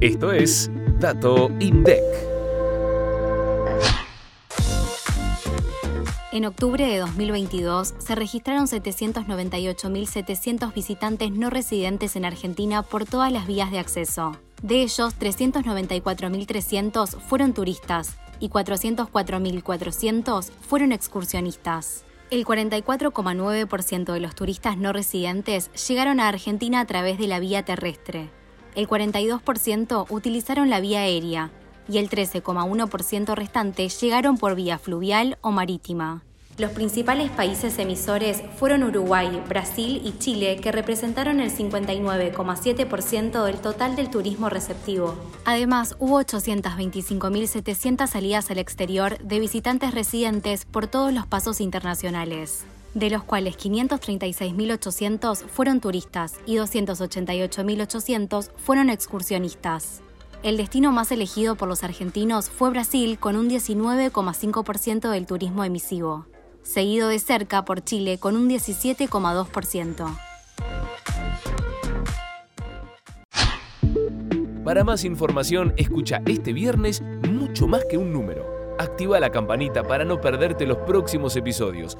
Esto es Dato INDEC. En octubre de 2022 se registraron 798.700 visitantes no residentes en Argentina por todas las vías de acceso. De ellos, 394.300 fueron turistas y 404.400 fueron excursionistas. El 44,9% de los turistas no residentes llegaron a Argentina a través de la vía terrestre. El 42% utilizaron la vía aérea y el 13,1% restante llegaron por vía fluvial o marítima. Los principales países emisores fueron Uruguay, Brasil y Chile, que representaron el 59,7% del total del turismo receptivo. Además, hubo 825.700 salidas al exterior de visitantes residentes por todos los pasos internacionales, de los cuales 536.800 fueron turistas y 288.800 fueron excursionistas. El destino más elegido por los argentinos fue Brasil con un 19,5% del turismo emisivo seguido de cerca por Chile con un 17,2%. Para más información, escucha este viernes mucho más que un número. Activa la campanita para no perderte los próximos episodios